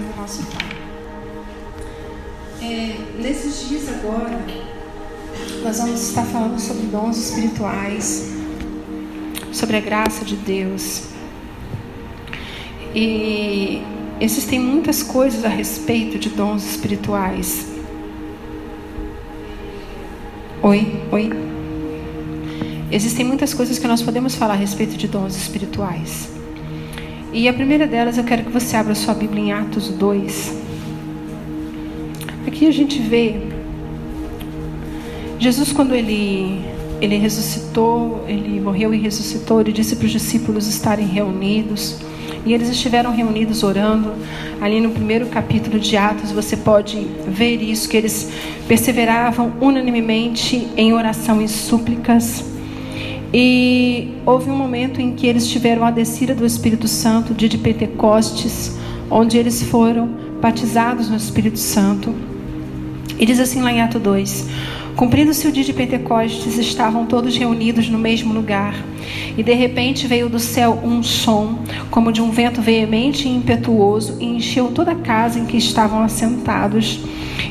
do nosso Pai. É, nesses dias agora, nós vamos estar falando sobre dons espirituais, sobre a graça de Deus. E existem muitas coisas a respeito de dons espirituais. Oi, oi. Existem muitas coisas que nós podemos falar a respeito de dons espirituais. E a primeira delas eu quero que você abra sua Bíblia em Atos 2. Aqui a gente vê Jesus quando ele ele ressuscitou, ele morreu e ressuscitou, ele disse para os discípulos estarem reunidos. E eles estiveram reunidos orando. Ali no primeiro capítulo de Atos, você pode ver isso: que eles perseveravam unanimemente em oração e súplicas. E houve um momento em que eles tiveram a descida do Espírito Santo, dia de Pentecostes, onde eles foram batizados no Espírito Santo. E diz assim lá em Atos 2: Cumprindo-se o dia de Pentecostes, estavam todos reunidos no mesmo lugar. E de repente veio do céu um som, como de um vento veemente e impetuoso, e encheu toda a casa em que estavam assentados.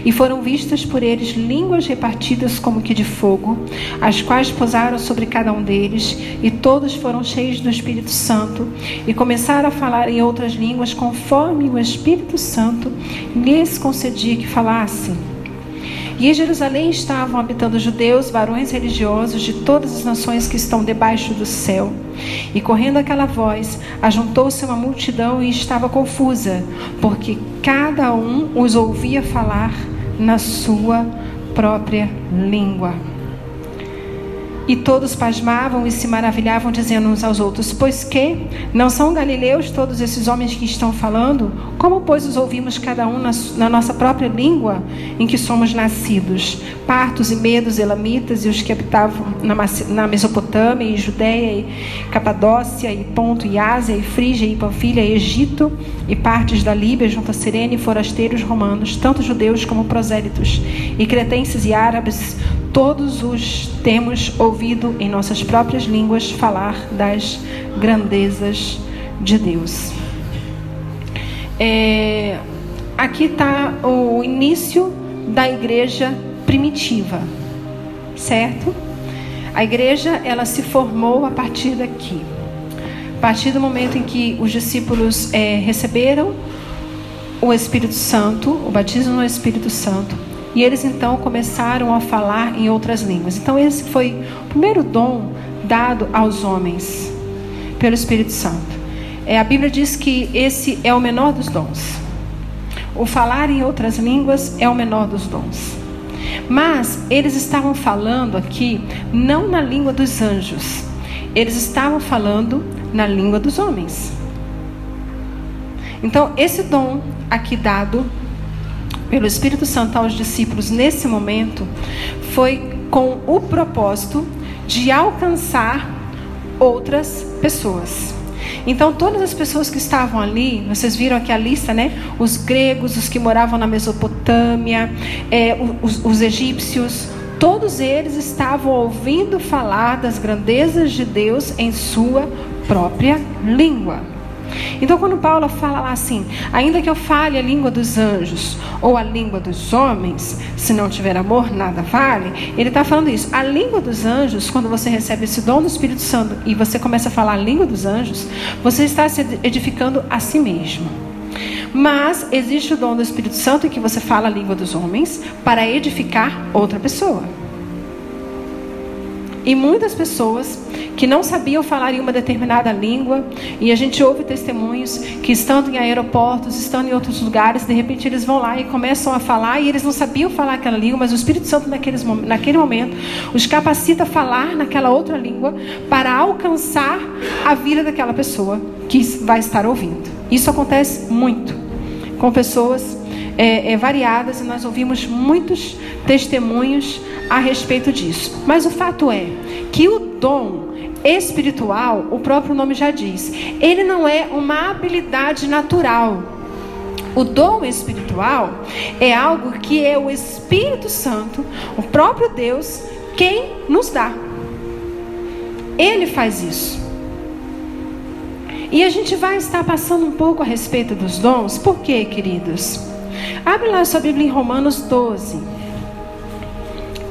E foram vistas por eles línguas repartidas como que de fogo, as quais pousaram sobre cada um deles, e todos foram cheios do Espírito Santo, e começaram a falar em outras línguas, conforme o Espírito Santo lhes concedia que falassem. E em Jerusalém estavam habitando judeus, varões religiosos de todas as nações que estão debaixo do céu. E correndo aquela voz, ajuntou-se uma multidão e estava confusa, porque cada um os ouvia falar na sua própria língua. E todos pasmavam e se maravilhavam, dizendo uns aos outros: Pois que? Não são galileus todos esses homens que estão falando? Como, pois, os ouvimos cada um na, na nossa própria língua em que somos nascidos? Partos e medos, elamitas e os que habitavam na, na Mesopotâmia e Judéia e Capadócia e Ponto e Ásia e Frígia e Panfilha e Egito e partes da Líbia junto a Sirene e forasteiros romanos, tanto judeus como prosélitos, e cretenses e árabes, todos os temos ouvido em nossas próprias línguas falar das grandezas de Deus. É, aqui está o início da igreja primitiva, certo? A igreja ela se formou a partir daqui, a partir do momento em que os discípulos é, receberam o Espírito Santo, o batismo no Espírito Santo e eles então começaram a falar em outras línguas. Então, esse foi o primeiro dom dado aos homens pelo Espírito Santo. É, a Bíblia diz que esse é o menor dos dons. O falar em outras línguas é o menor dos dons. Mas eles estavam falando aqui não na língua dos anjos, eles estavam falando na língua dos homens. Então, esse dom aqui dado pelo Espírito Santo aos discípulos nesse momento foi com o propósito de alcançar outras pessoas. Então, todas as pessoas que estavam ali, vocês viram aqui a lista, né? Os gregos, os que moravam na Mesopotâmia, é, os, os egípcios, todos eles estavam ouvindo falar das grandezas de Deus em sua própria língua. Então, quando Paulo fala lá assim, ainda que eu fale a língua dos anjos ou a língua dos homens, se não tiver amor, nada vale. Ele está falando isso. A língua dos anjos, quando você recebe esse dom do Espírito Santo e você começa a falar a língua dos anjos, você está se edificando a si mesmo. Mas existe o dom do Espírito Santo em que você fala a língua dos homens para edificar outra pessoa. E muitas pessoas que não sabiam falar em uma determinada língua, e a gente ouve testemunhos que estando em aeroportos, estando em outros lugares, de repente eles vão lá e começam a falar, e eles não sabiam falar aquela língua, mas o Espírito Santo naqueles, naquele momento os capacita a falar naquela outra língua para alcançar a vida daquela pessoa que vai estar ouvindo. Isso acontece muito com pessoas é, é, variadas e nós ouvimos muitos testemunhos a respeito disso. Mas o fato é que o dom espiritual, o próprio nome já diz, ele não é uma habilidade natural. O dom espiritual é algo que é o Espírito Santo, o próprio Deus, quem nos dá. Ele faz isso. E a gente vai estar passando um pouco a respeito dos dons. Por quê, queridos? Abre lá sua Bíblia em Romanos 12,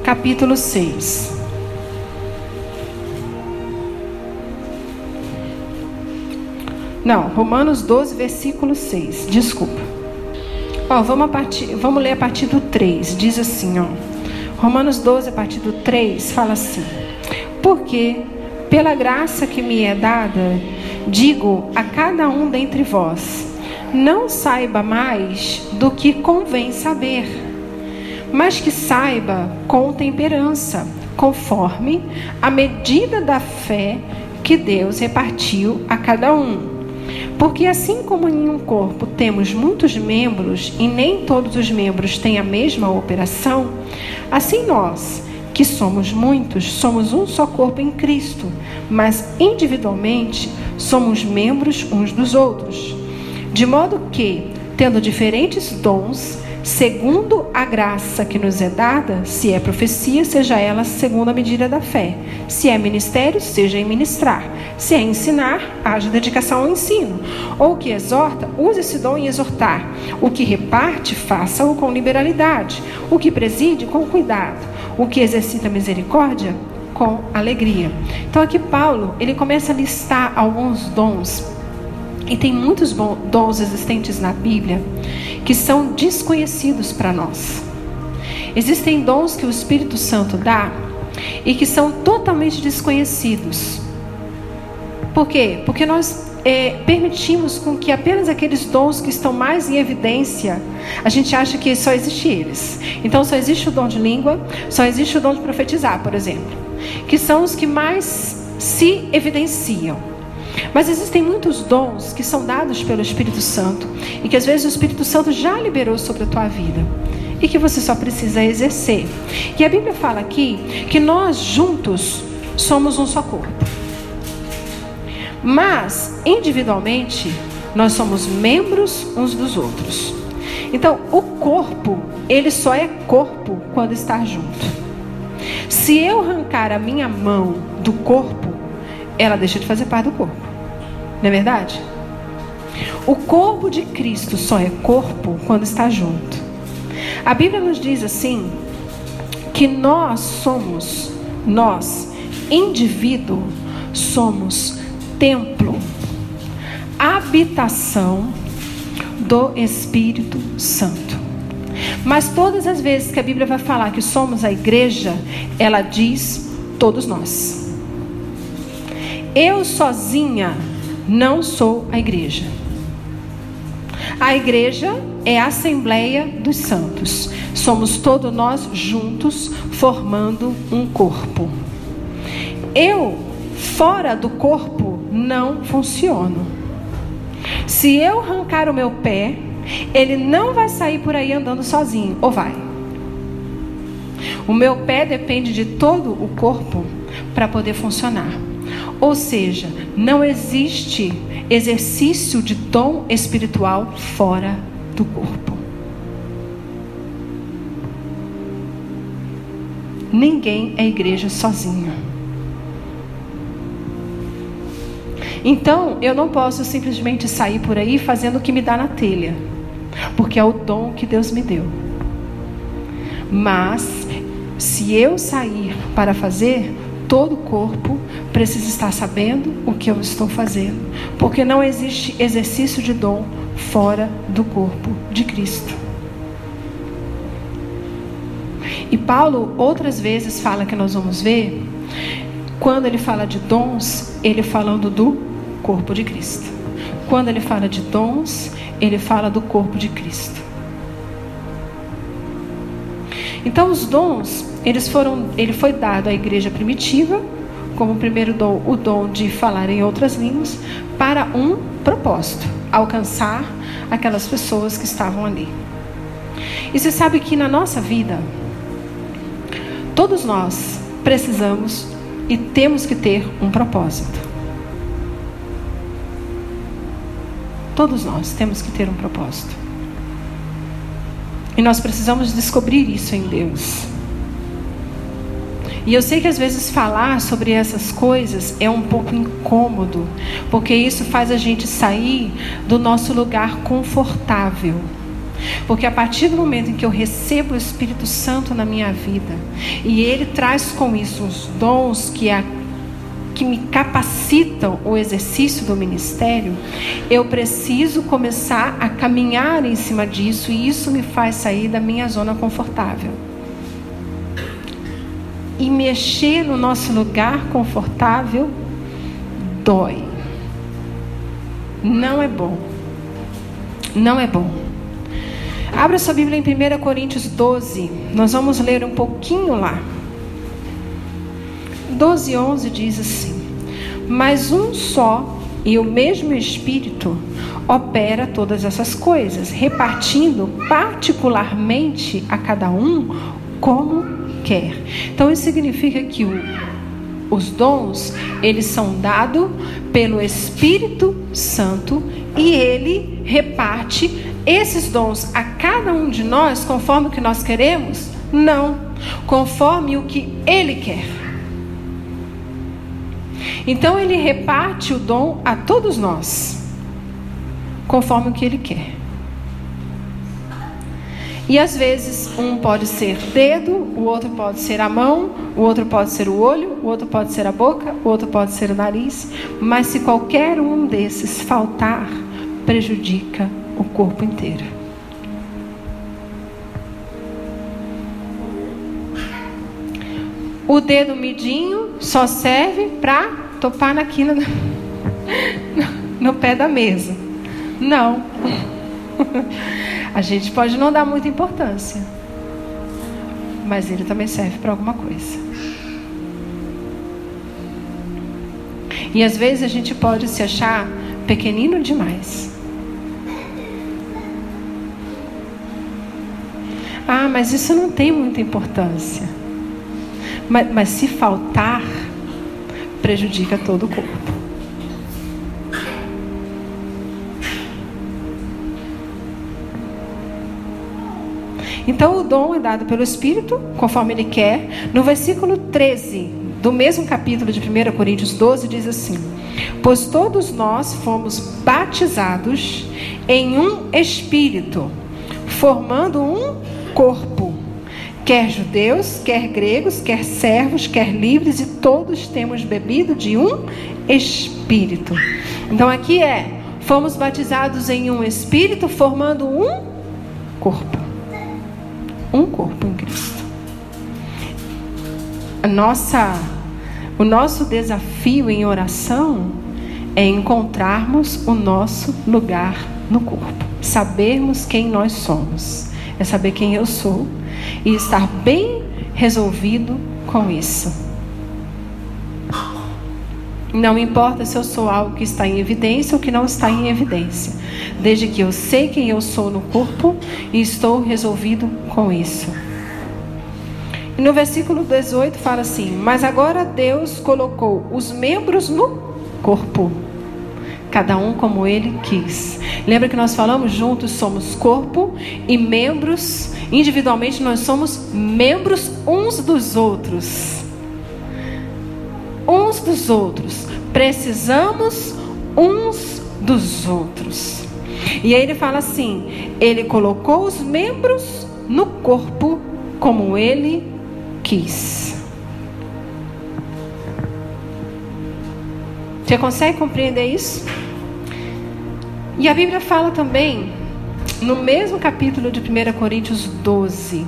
capítulo 6. Não, Romanos 12, versículo 6. Desculpa. Ó, vamos, partir, vamos ler a partir do 3. Diz assim, ó. Romanos 12, a partir do 3, fala assim: Porque, pela graça que me é dada, digo a cada um dentre vós: não saiba mais do que convém saber, mas que saiba com temperança, conforme a medida da fé que Deus repartiu a cada um. Porque assim como em um corpo temos muitos membros e nem todos os membros têm a mesma operação, assim nós, que somos muitos, somos um só corpo em Cristo, mas individualmente somos membros uns dos outros. De modo que, tendo diferentes dons, segundo a graça que nos é dada, se é profecia, seja ela segundo a medida da fé. Se é ministério, seja em ministrar. Se é ensinar, haja dedicação ao ensino. Ou que exorta, use esse dom em exortar. O que reparte, faça-o com liberalidade. O que preside, com cuidado. O que exercita misericórdia, com alegria. Então aqui Paulo, ele começa a listar alguns dons e tem muitos dons existentes na Bíblia que são desconhecidos para nós. Existem dons que o Espírito Santo dá e que são totalmente desconhecidos. Por quê? Porque nós é, permitimos com que apenas aqueles dons que estão mais em evidência, a gente acha que só existe eles. Então só existe o dom de língua, só existe o dom de profetizar, por exemplo, que são os que mais se evidenciam. Mas existem muitos dons que são dados pelo Espírito Santo e que às vezes o Espírito Santo já liberou sobre a tua vida e que você só precisa exercer. E a Bíblia fala aqui que nós juntos somos um só corpo. Mas individualmente nós somos membros uns dos outros. Então, o corpo, ele só é corpo quando está junto. Se eu arrancar a minha mão do corpo, ela deixa de fazer parte do corpo. Não é verdade? O corpo de Cristo só é corpo quando está junto. A Bíblia nos diz assim que nós somos, nós, indivíduo, somos templo, habitação do Espírito Santo. Mas todas as vezes que a Bíblia vai falar que somos a igreja, ela diz todos nós. Eu sozinha não sou a igreja. A igreja é a Assembleia dos Santos. Somos todos nós juntos formando um corpo. Eu, fora do corpo, não funciono. Se eu arrancar o meu pé, ele não vai sair por aí andando sozinho, ou vai? O meu pé depende de todo o corpo para poder funcionar. Ou seja, não existe exercício de dom espiritual fora do corpo. Ninguém é igreja sozinho. Então, eu não posso simplesmente sair por aí fazendo o que me dá na telha, porque é o dom que Deus me deu. Mas, se eu sair para fazer, todo o corpo precisa estar sabendo o que eu estou fazendo, porque não existe exercício de dom fora do corpo de Cristo. E Paulo outras vezes fala que nós vamos ver, quando ele fala de dons, ele falando do corpo de Cristo. Quando ele fala de dons, ele fala do corpo de Cristo. Então os dons eles foram, ele foi dado à igreja primitiva, como primeiro dom, o dom de falar em outras línguas, para um propósito: alcançar aquelas pessoas que estavam ali. E você sabe que na nossa vida, todos nós precisamos e temos que ter um propósito. Todos nós temos que ter um propósito. E nós precisamos descobrir isso em Deus. E eu sei que às vezes falar sobre essas coisas é um pouco incômodo, porque isso faz a gente sair do nosso lugar confortável. Porque a partir do momento em que eu recebo o Espírito Santo na minha vida, e ele traz com isso os dons que, a, que me capacitam o exercício do ministério, eu preciso começar a caminhar em cima disso, e isso me faz sair da minha zona confortável e mexer no nosso lugar confortável dói. Não é bom. Não é bom. Abra sua Bíblia em 1 Coríntios 12. Nós vamos ler um pouquinho lá. 12, 11 diz assim: Mas um só e o mesmo Espírito opera todas essas coisas, repartindo particularmente a cada um como quer. Então isso significa que o, os dons, eles são dados pelo Espírito Santo e ele reparte esses dons a cada um de nós conforme o que nós queremos? Não, conforme o que ele quer. Então ele reparte o dom a todos nós, conforme o que ele quer. E às vezes um pode ser dedo, o outro pode ser a mão, o outro pode ser o olho, o outro pode ser a boca, o outro pode ser o nariz. Mas se qualquer um desses faltar, prejudica o corpo inteiro. O dedo midinho só serve para topar na quina no, no pé da mesa. Não. A gente pode não dar muita importância, mas ele também serve para alguma coisa. E às vezes a gente pode se achar pequenino demais. Ah, mas isso não tem muita importância. Mas, mas se faltar, prejudica todo o corpo. Então o dom é dado pelo Espírito, conforme ele quer. No versículo 13 do mesmo capítulo de 1 Coríntios 12 diz assim: Pois todos nós fomos batizados em um espírito, formando um corpo. Quer judeus, quer gregos, quer servos, quer livres, e todos temos bebido de um espírito. Então aqui é: fomos batizados em um espírito, formando um corpo um corpo em Cristo. A nossa, o nosso desafio em oração é encontrarmos o nosso lugar no corpo, sabermos quem nós somos, é saber quem eu sou e estar bem resolvido com isso. Não importa se eu sou algo que está em evidência ou que não está em evidência, desde que eu sei quem eu sou no corpo e estou resolvido com isso. E no versículo 18 fala assim: Mas agora Deus colocou os membros no corpo, cada um como ele quis. Lembra que nós falamos juntos somos corpo e membros, individualmente nós somos membros uns dos outros dos outros. Precisamos uns dos outros. E aí ele fala assim: ele colocou os membros no corpo como ele quis. Você consegue compreender isso? E a Bíblia fala também, no mesmo capítulo de 1 Coríntios 12,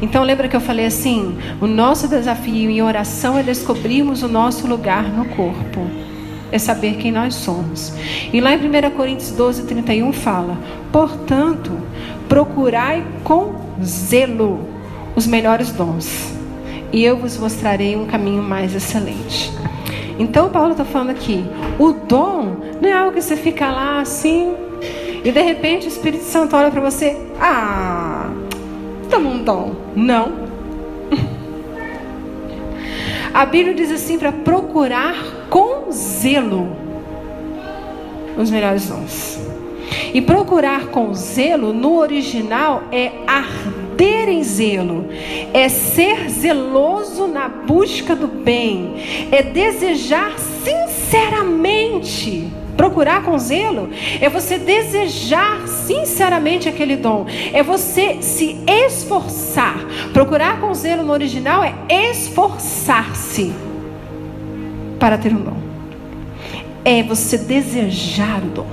então lembra que eu falei assim: o nosso desafio em oração é descobrirmos o nosso lugar no corpo. É saber quem nós somos. E lá em 1 Coríntios 12, 31 fala: Portanto, procurai com zelo os melhores dons, e eu vos mostrarei um caminho mais excelente. Então, Paulo está falando aqui: o dom não é algo que você fica lá assim, e de repente o Espírito Santo olha para você: ah, toma um dom. Não. A Bíblia diz assim para procurar com zelo os melhores dons. E procurar com zelo no original é arder em zelo, é ser zeloso na busca do bem, é desejar sinceramente. Procurar com zelo é você desejar sinceramente aquele dom, é você se esforçar. Procurar com zelo no original é esforçar-se para ter um dom, é você desejar o dom,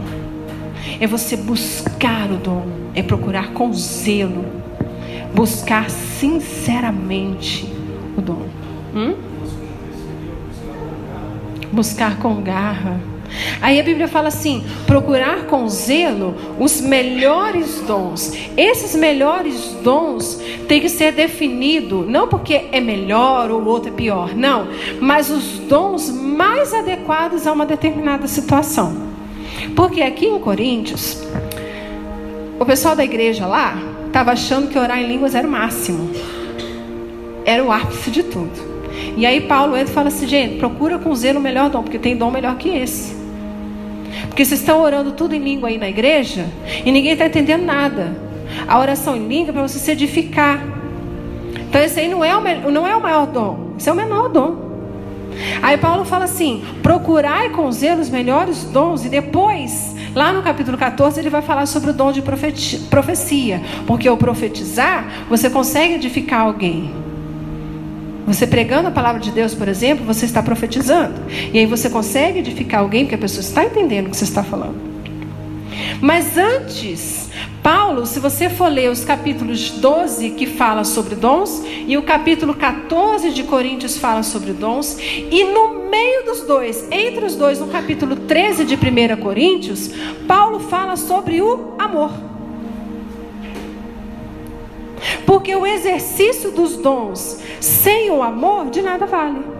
é você buscar o dom, é procurar com zelo, buscar sinceramente o dom. Hum? Buscar com garra. Aí a Bíblia fala assim: procurar com zelo os melhores dons. Esses melhores dons têm que ser definido não porque é melhor ou outro é pior, não, mas os dons mais adequados a uma determinada situação. Porque aqui em Coríntios, o pessoal da igreja lá estava achando que orar em línguas era o máximo, era o ápice de tudo. E aí Paulo entra e fala assim, gente, procura com zelo o melhor dom, porque tem dom melhor que esse. Porque vocês estão orando tudo em língua aí na igreja e ninguém está entendendo nada. A oração em língua é para você se edificar. Então esse aí não é, o, não é o maior dom, esse é o menor dom. Aí Paulo fala assim: procurai com zelo os melhores dons, e depois, lá no capítulo 14, ele vai falar sobre o dom de profecia. Porque o profetizar, você consegue edificar alguém. Você pregando a palavra de Deus, por exemplo, você está profetizando. E aí você consegue edificar alguém porque a pessoa está entendendo o que você está falando. Mas antes, Paulo, se você for ler os capítulos 12 que fala sobre dons e o capítulo 14 de Coríntios fala sobre dons, e no meio dos dois, entre os dois, no capítulo 13 de 1 Coríntios, Paulo fala sobre o amor. Porque o exercício dos dons sem o amor de nada vale.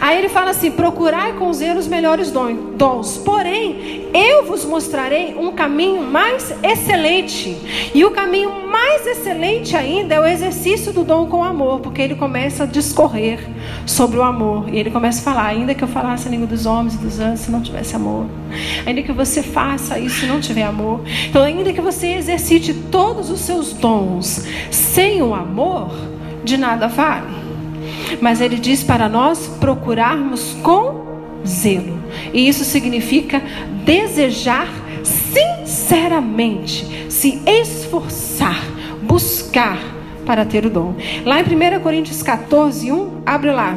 Aí ele fala assim: procurai com zelo os melhores dons. Porém, eu vos mostrarei um caminho mais excelente. E o caminho mais excelente ainda é o exercício do dom com amor, porque ele começa a discorrer sobre o amor. E ele começa a falar: ainda que eu falasse a língua dos homens e dos anjos, se não tivesse amor. Ainda que você faça isso se não tiver amor. Então, ainda que você exercite todos os seus dons sem o amor, de nada vale. Mas ele diz para nós procurarmos com zelo. E isso significa desejar sinceramente, se esforçar, buscar para ter o dom. Lá em 1 Coríntios 14, 1, abre lá.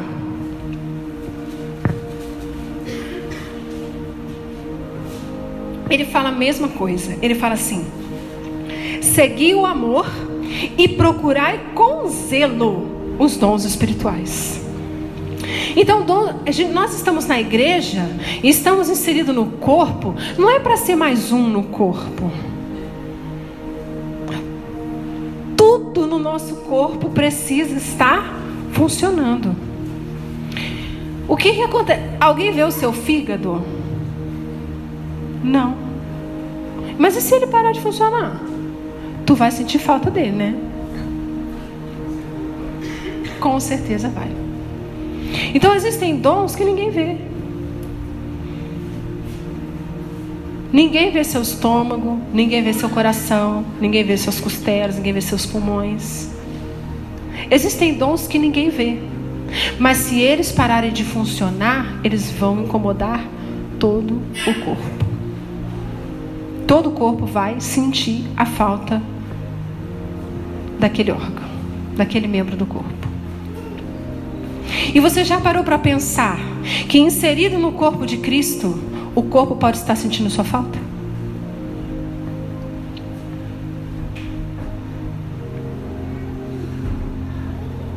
Ele fala a mesma coisa. Ele fala assim: segui o amor e procurai com zelo os dons espirituais. Então, nós estamos na igreja e estamos inseridos no corpo, não é para ser mais um no corpo. Tudo no nosso corpo precisa estar funcionando. O que, que acontece? Alguém vê o seu fígado? Não. Mas e se ele parar de funcionar? Tu vai sentir falta dele, né? Com certeza vai. Então existem dons que ninguém vê. Ninguém vê seu estômago, ninguém vê seu coração, ninguém vê seus costelas, ninguém vê seus pulmões. Existem dons que ninguém vê. Mas se eles pararem de funcionar, eles vão incomodar todo o corpo. Todo o corpo vai sentir a falta daquele órgão, daquele membro do corpo. E você já parou para pensar que inserido no corpo de Cristo, o corpo pode estar sentindo sua falta?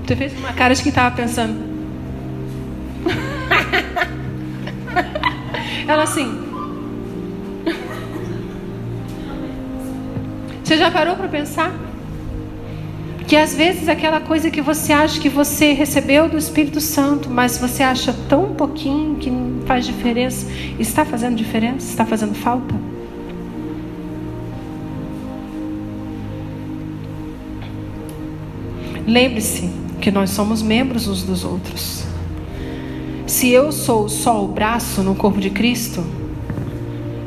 Você fez uma cara de que estava pensando. Ela assim. Você já parou para pensar? Que às vezes aquela coisa que você acha que você recebeu do Espírito Santo, mas você acha tão pouquinho que não faz diferença, está fazendo diferença? Está fazendo falta? Lembre-se que nós somos membros uns dos outros. Se eu sou só o braço no corpo de Cristo,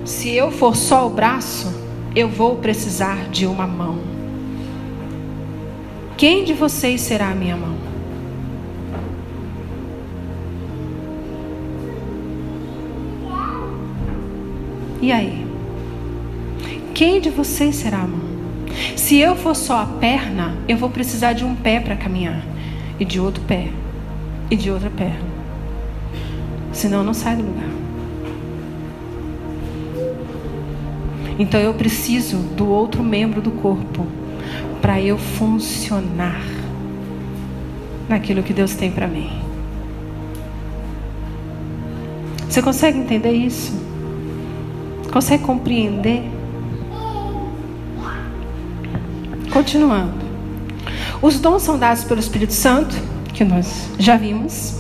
se eu for só o braço, eu vou precisar de uma mão. Quem de vocês será a minha mão? E aí? Quem de vocês será a mão? Se eu for só a perna, eu vou precisar de um pé para caminhar, e de outro pé, e de outra perna. Senão não sai do lugar. Então eu preciso do outro membro do corpo para eu funcionar naquilo que Deus tem para mim. Você consegue entender isso? Consegue compreender? Continuando. Os dons são dados pelo Espírito Santo, que nós já vimos.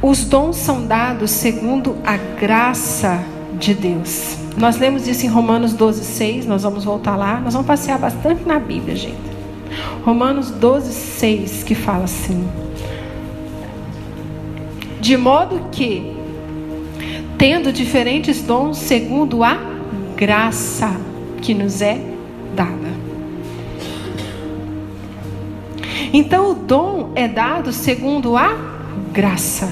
Os dons são dados segundo a graça de Deus. Nós lemos isso em Romanos 12, 6. Nós vamos voltar lá. Nós vamos passear bastante na Bíblia, gente. Romanos 12, 6, que fala assim: De modo que, tendo diferentes dons segundo a graça que nos é dada. Então, o dom é dado segundo a graça.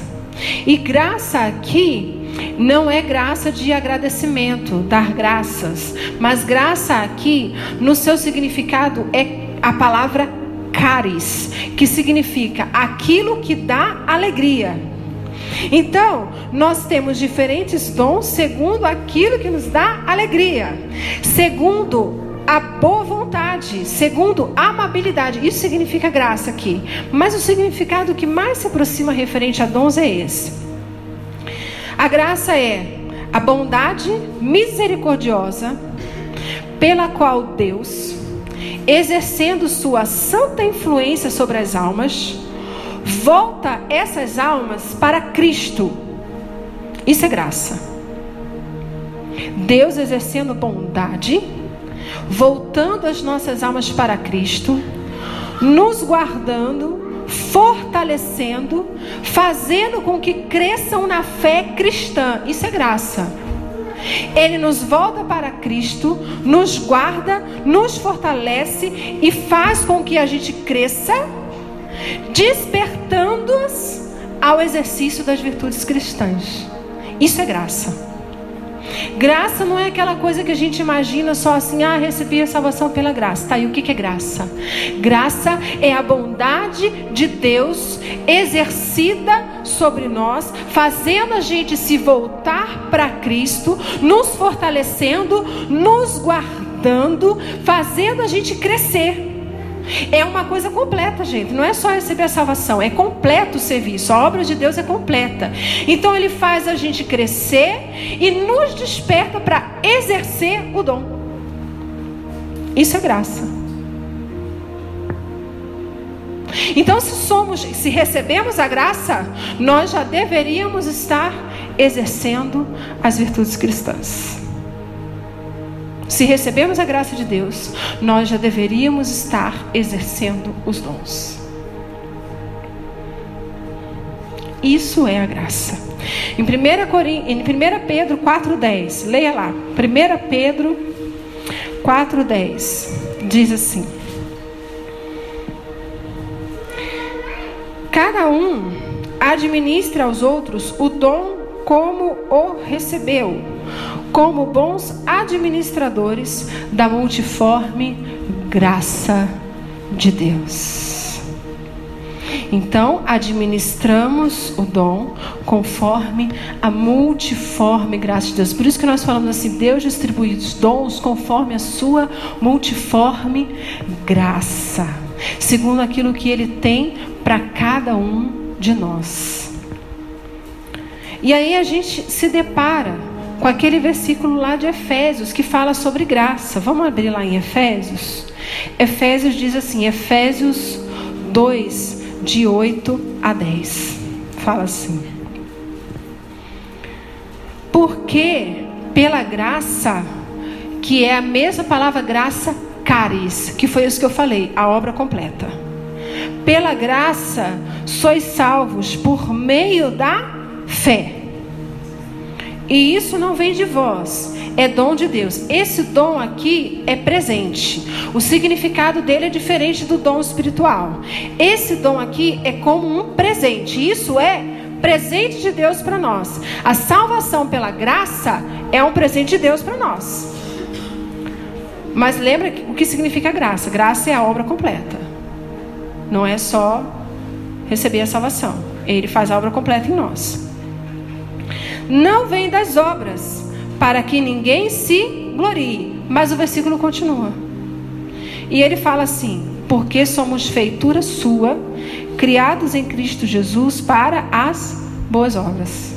E graça aqui não é graça de agradecimento, dar graças, mas graça aqui, no seu significado, é a palavra caris, que significa aquilo que dá alegria. Então, nós temos diferentes dons segundo aquilo que nos dá alegria, segundo a boa vontade, segundo a amabilidade. Isso significa graça aqui. Mas o significado que mais se aproxima referente a dons é esse. A graça é a bondade misericordiosa pela qual Deus, exercendo sua santa influência sobre as almas, volta essas almas para Cristo. Isso é graça. Deus exercendo bondade voltando as nossas almas para Cristo, nos guardando, fortalecendo, fazendo com que cresçam na fé cristã. Isso é graça. Ele nos volta para Cristo, nos guarda, nos fortalece e faz com que a gente cresça, despertando-as ao exercício das virtudes cristãs. Isso é graça. Graça não é aquela coisa que a gente imagina só assim, ah, recebi a salvação pela graça. Tá, e o que é graça? Graça é a bondade de Deus exercida sobre nós, fazendo a gente se voltar para Cristo, nos fortalecendo, nos guardando, fazendo a gente crescer. É uma coisa completa, gente. Não é só receber a salvação, é completo o serviço. A obra de Deus é completa. Então ele faz a gente crescer e nos desperta para exercer o dom. Isso é graça. Então, se somos, se recebemos a graça, nós já deveríamos estar exercendo as virtudes cristãs. Se recebemos a graça de Deus, nós já deveríamos estar exercendo os dons. Isso é a graça. Em 1, Corim... em 1 Pedro 4,10, leia lá. 1 Pedro 4,10 diz assim: Cada um administra aos outros o dom como o recebeu como bons administradores da multiforme graça de Deus. Então, administramos o dom conforme a multiforme graça de Deus. Por isso que nós falamos assim: Deus distribui os dons conforme a sua multiforme graça, segundo aquilo que Ele tem para cada um de nós. E aí a gente se depara com aquele versículo lá de Efésios que fala sobre graça. Vamos abrir lá em Efésios? Efésios diz assim, Efésios 2, de 8 a 10. Fala assim: Porque pela graça, que é a mesma palavra graça, caris, que foi isso que eu falei, a obra completa. Pela graça sois salvos por meio da fé. E isso não vem de vós, é dom de Deus. Esse dom aqui é presente. O significado dele é diferente do dom espiritual. Esse dom aqui é como um presente. Isso é presente de Deus para nós. A salvação pela graça é um presente de Deus para nós. Mas lembra o que significa graça? Graça é a obra completa. Não é só receber a salvação. Ele faz a obra completa em nós. Não vem das obras, para que ninguém se glorie. Mas o versículo continua. E ele fala assim: porque somos feitura sua, criados em Cristo Jesus para as boas obras,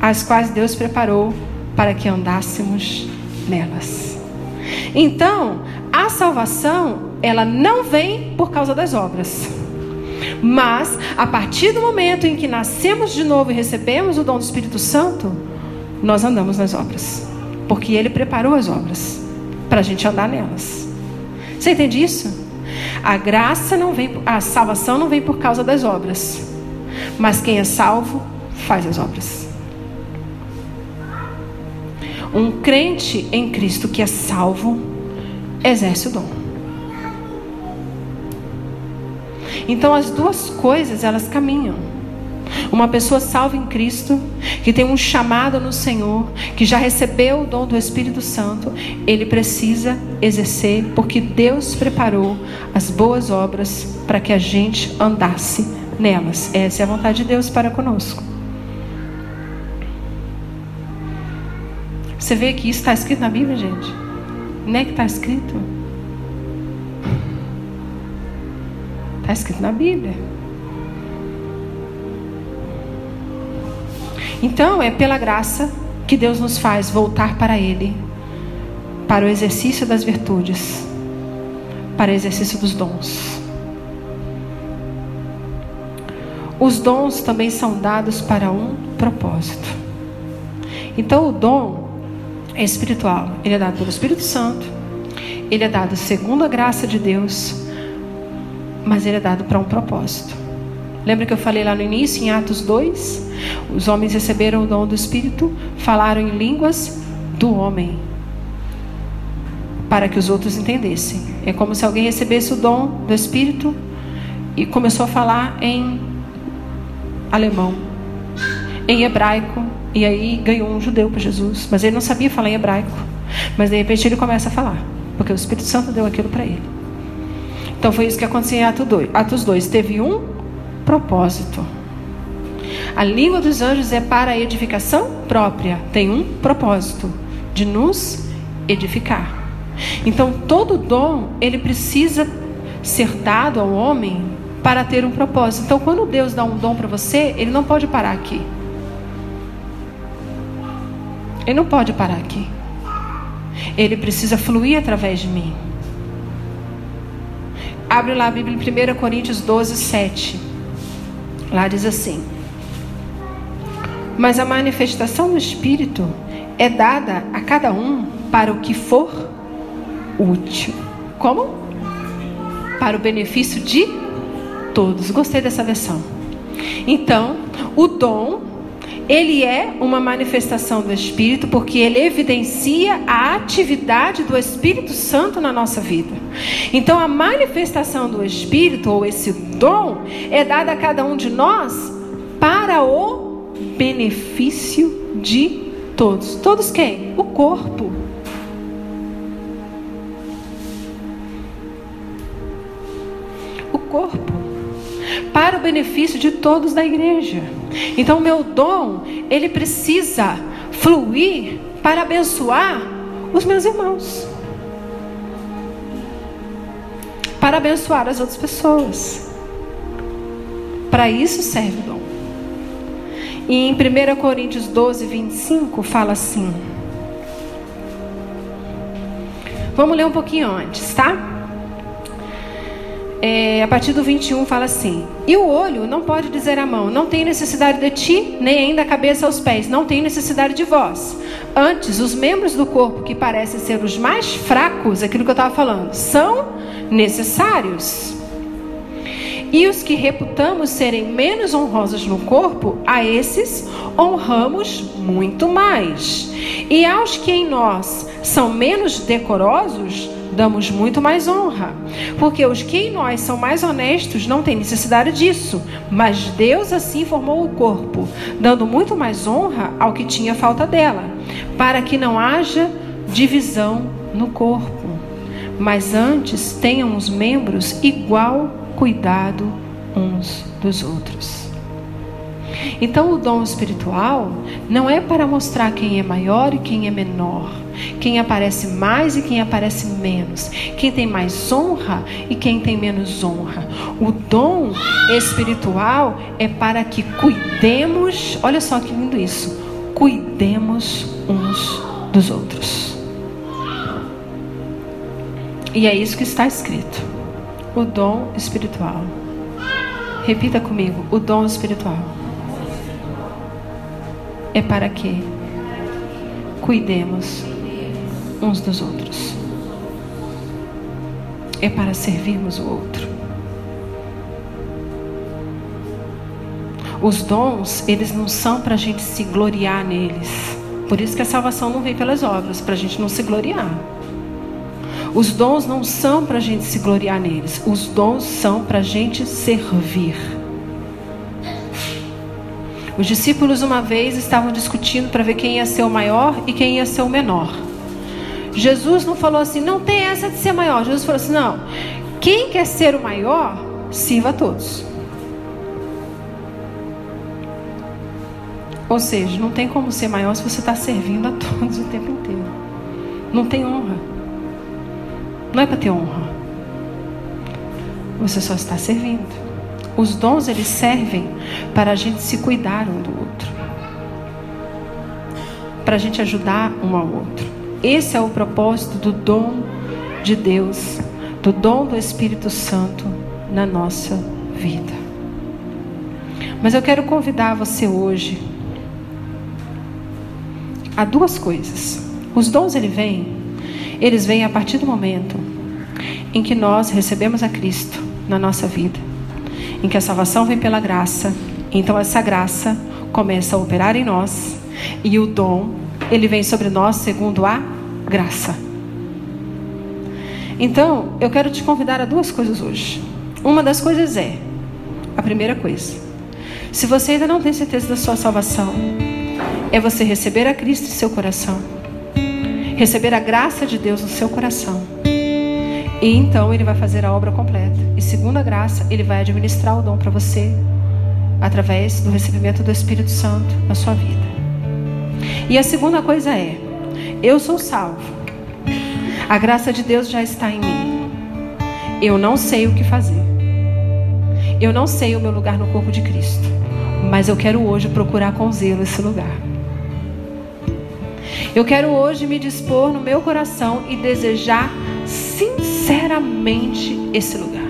as quais Deus preparou para que andássemos nelas. Então, a salvação, ela não vem por causa das obras. Mas, a partir do momento em que nascemos de novo e recebemos o dom do Espírito Santo, nós andamos nas obras. Porque Ele preparou as obras para a gente andar nelas. Você entende isso? A graça não vem, a salvação não vem por causa das obras. Mas quem é salvo faz as obras. Um crente em Cristo que é salvo exerce o dom. Então as duas coisas elas caminham. Uma pessoa salva em Cristo, que tem um chamado no Senhor, que já recebeu o dom do Espírito Santo, ele precisa exercer, porque Deus preparou as boas obras para que a gente andasse nelas. Essa é a vontade de Deus para conosco. Você vê que isso está escrito na Bíblia, gente? Não é que está escrito? Está escrito na Bíblia. Então, é pela graça que Deus nos faz voltar para Ele, para o exercício das virtudes, para o exercício dos dons. Os dons também são dados para um propósito. Então, o dom é espiritual, ele é dado pelo Espírito Santo, ele é dado segundo a graça de Deus, mas ele é dado para um propósito. Lembra que eu falei lá no início, em Atos 2? Os homens receberam o dom do Espírito, falaram em línguas do homem, para que os outros entendessem. É como se alguém recebesse o dom do Espírito e começou a falar em alemão, em hebraico, e aí ganhou um judeu para Jesus, mas ele não sabia falar em hebraico. Mas de repente ele começa a falar, porque o Espírito Santo deu aquilo para ele. Então foi isso que aconteceu em Atos 2. Atos 2 teve um propósito. A língua dos anjos é para a edificação própria, tem um propósito de nos edificar. Então todo dom, ele precisa ser dado ao homem para ter um propósito. Então quando Deus dá um dom para você, ele não pode parar aqui. Ele não pode parar aqui. Ele precisa fluir através de mim. Abre lá a Bíblia em 1 Coríntios 12, 7. Lá diz assim: Mas a manifestação do Espírito é dada a cada um para o que for útil. Como? Para o benefício de todos. Gostei dessa versão. Então, o dom ele é uma manifestação do Espírito porque ele evidencia a atividade do Espírito Santo na nossa vida. Então, a manifestação do Espírito, ou esse dom, é dada a cada um de nós para o benefício de todos. Todos quem? O corpo. O corpo. Para o benefício de todos da igreja. Então, meu dom, ele precisa fluir para abençoar os meus irmãos. Para abençoar as outras pessoas. Para isso serve o dom. E em 1 Coríntios 12, 25, fala assim. Vamos ler um pouquinho antes, tá? É, a partir do 21 fala assim: E o olho não pode dizer à mão, não tem necessidade de ti, nem ainda a cabeça aos pés, não tem necessidade de vós. Antes, os membros do corpo que parecem ser os mais fracos, aquilo que eu estava falando, são necessários. E os que reputamos serem menos honrosos no corpo, a esses honramos muito mais. E aos que em nós são menos decorosos, damos muito mais honra. Porque os que em nós são mais honestos não têm necessidade disso. Mas Deus assim formou o corpo, dando muito mais honra ao que tinha falta dela, para que não haja divisão no corpo. Mas antes tenham os membros igual cuidado uns dos outros. Então, o dom espiritual não é para mostrar quem é maior e quem é menor, quem aparece mais e quem aparece menos, quem tem mais honra e quem tem menos honra. O dom espiritual é para que cuidemos, olha só que lindo isso, cuidemos uns dos outros. E é isso que está escrito: o dom espiritual. Repita comigo: o dom espiritual é para que cuidemos uns dos outros. É para servirmos o outro. Os dons, eles não são para a gente se gloriar neles. Por isso que a salvação não vem pelas obras, para a gente não se gloriar. Os dons não são para a gente se gloriar neles. Os dons são para a gente servir. Os discípulos uma vez estavam discutindo para ver quem ia ser o maior e quem ia ser o menor. Jesus não falou assim, não tem essa de ser maior. Jesus falou assim, não. Quem quer ser o maior, sirva a todos. Ou seja, não tem como ser maior se você está servindo a todos o tempo inteiro. Não tem honra. Não é para ter honra. Você só está servindo. Os dons eles servem para a gente se cuidar um do outro. Para a gente ajudar um ao outro. Esse é o propósito do dom de Deus, do dom do Espírito Santo na nossa vida. Mas eu quero convidar você hoje a duas coisas. Os dons ele vêm, eles vêm a partir do momento em que nós recebemos a Cristo na nossa vida em que a salvação vem pela graça. Então essa graça começa a operar em nós e o dom, ele vem sobre nós segundo a graça. Então, eu quero te convidar a duas coisas hoje. Uma das coisas é, a primeira coisa, se você ainda não tem certeza da sua salvação, é você receber a Cristo em seu coração, receber a graça de Deus no seu coração e então ele vai fazer a obra completa. E segundo a graça, ele vai administrar o dom para você através do recebimento do Espírito Santo na sua vida. E a segunda coisa é: eu sou salvo. A graça de Deus já está em mim. Eu não sei o que fazer. Eu não sei o meu lugar no corpo de Cristo. Mas eu quero hoje procurar com zelo esse lugar. Eu quero hoje me dispor no meu coração e desejar sinceramente esse lugar.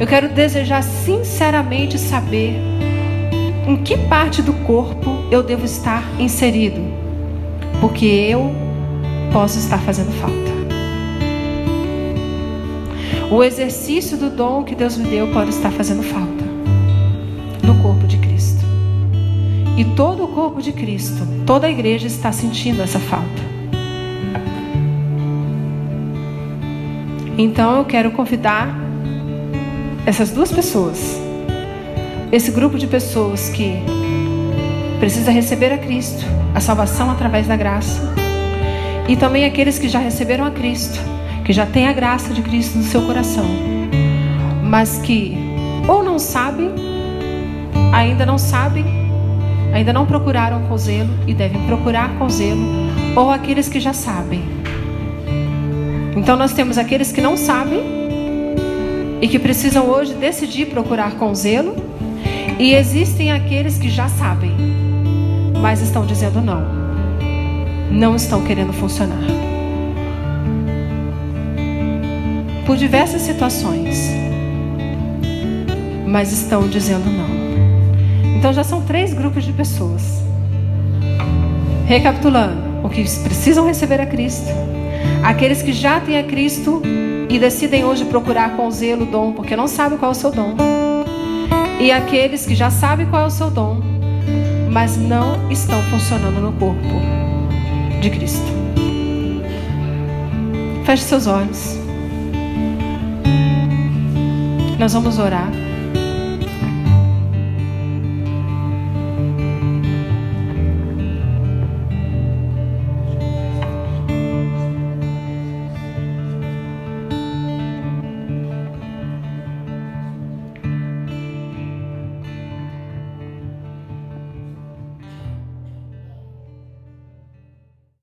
Eu quero desejar sinceramente saber em que parte do corpo eu devo estar inserido, porque eu posso estar fazendo falta. O exercício do dom que Deus me deu pode estar fazendo falta no corpo de Cristo. E todo o corpo de Cristo, toda a igreja está sentindo essa falta. Então eu quero convidar essas duas pessoas, esse grupo de pessoas que precisa receber a Cristo, a salvação através da graça, e também aqueles que já receberam a Cristo, que já têm a graça de Cristo no seu coração, mas que ou não sabem, ainda não sabem, ainda não procuraram com zelo e devem procurar com zelo, ou aqueles que já sabem. Então nós temos aqueles que não sabem e que precisam hoje decidir procurar com zelo, e existem aqueles que já sabem, mas estão dizendo não. Não estão querendo funcionar. Por diversas situações, mas estão dizendo não. Então já são três grupos de pessoas. Recapitulando, os que precisam receber a Cristo, Aqueles que já têm a Cristo e decidem hoje procurar com zelo o dom, porque não sabem qual é o seu dom. E aqueles que já sabem qual é o seu dom, mas não estão funcionando no corpo de Cristo. Feche seus olhos. Nós vamos orar.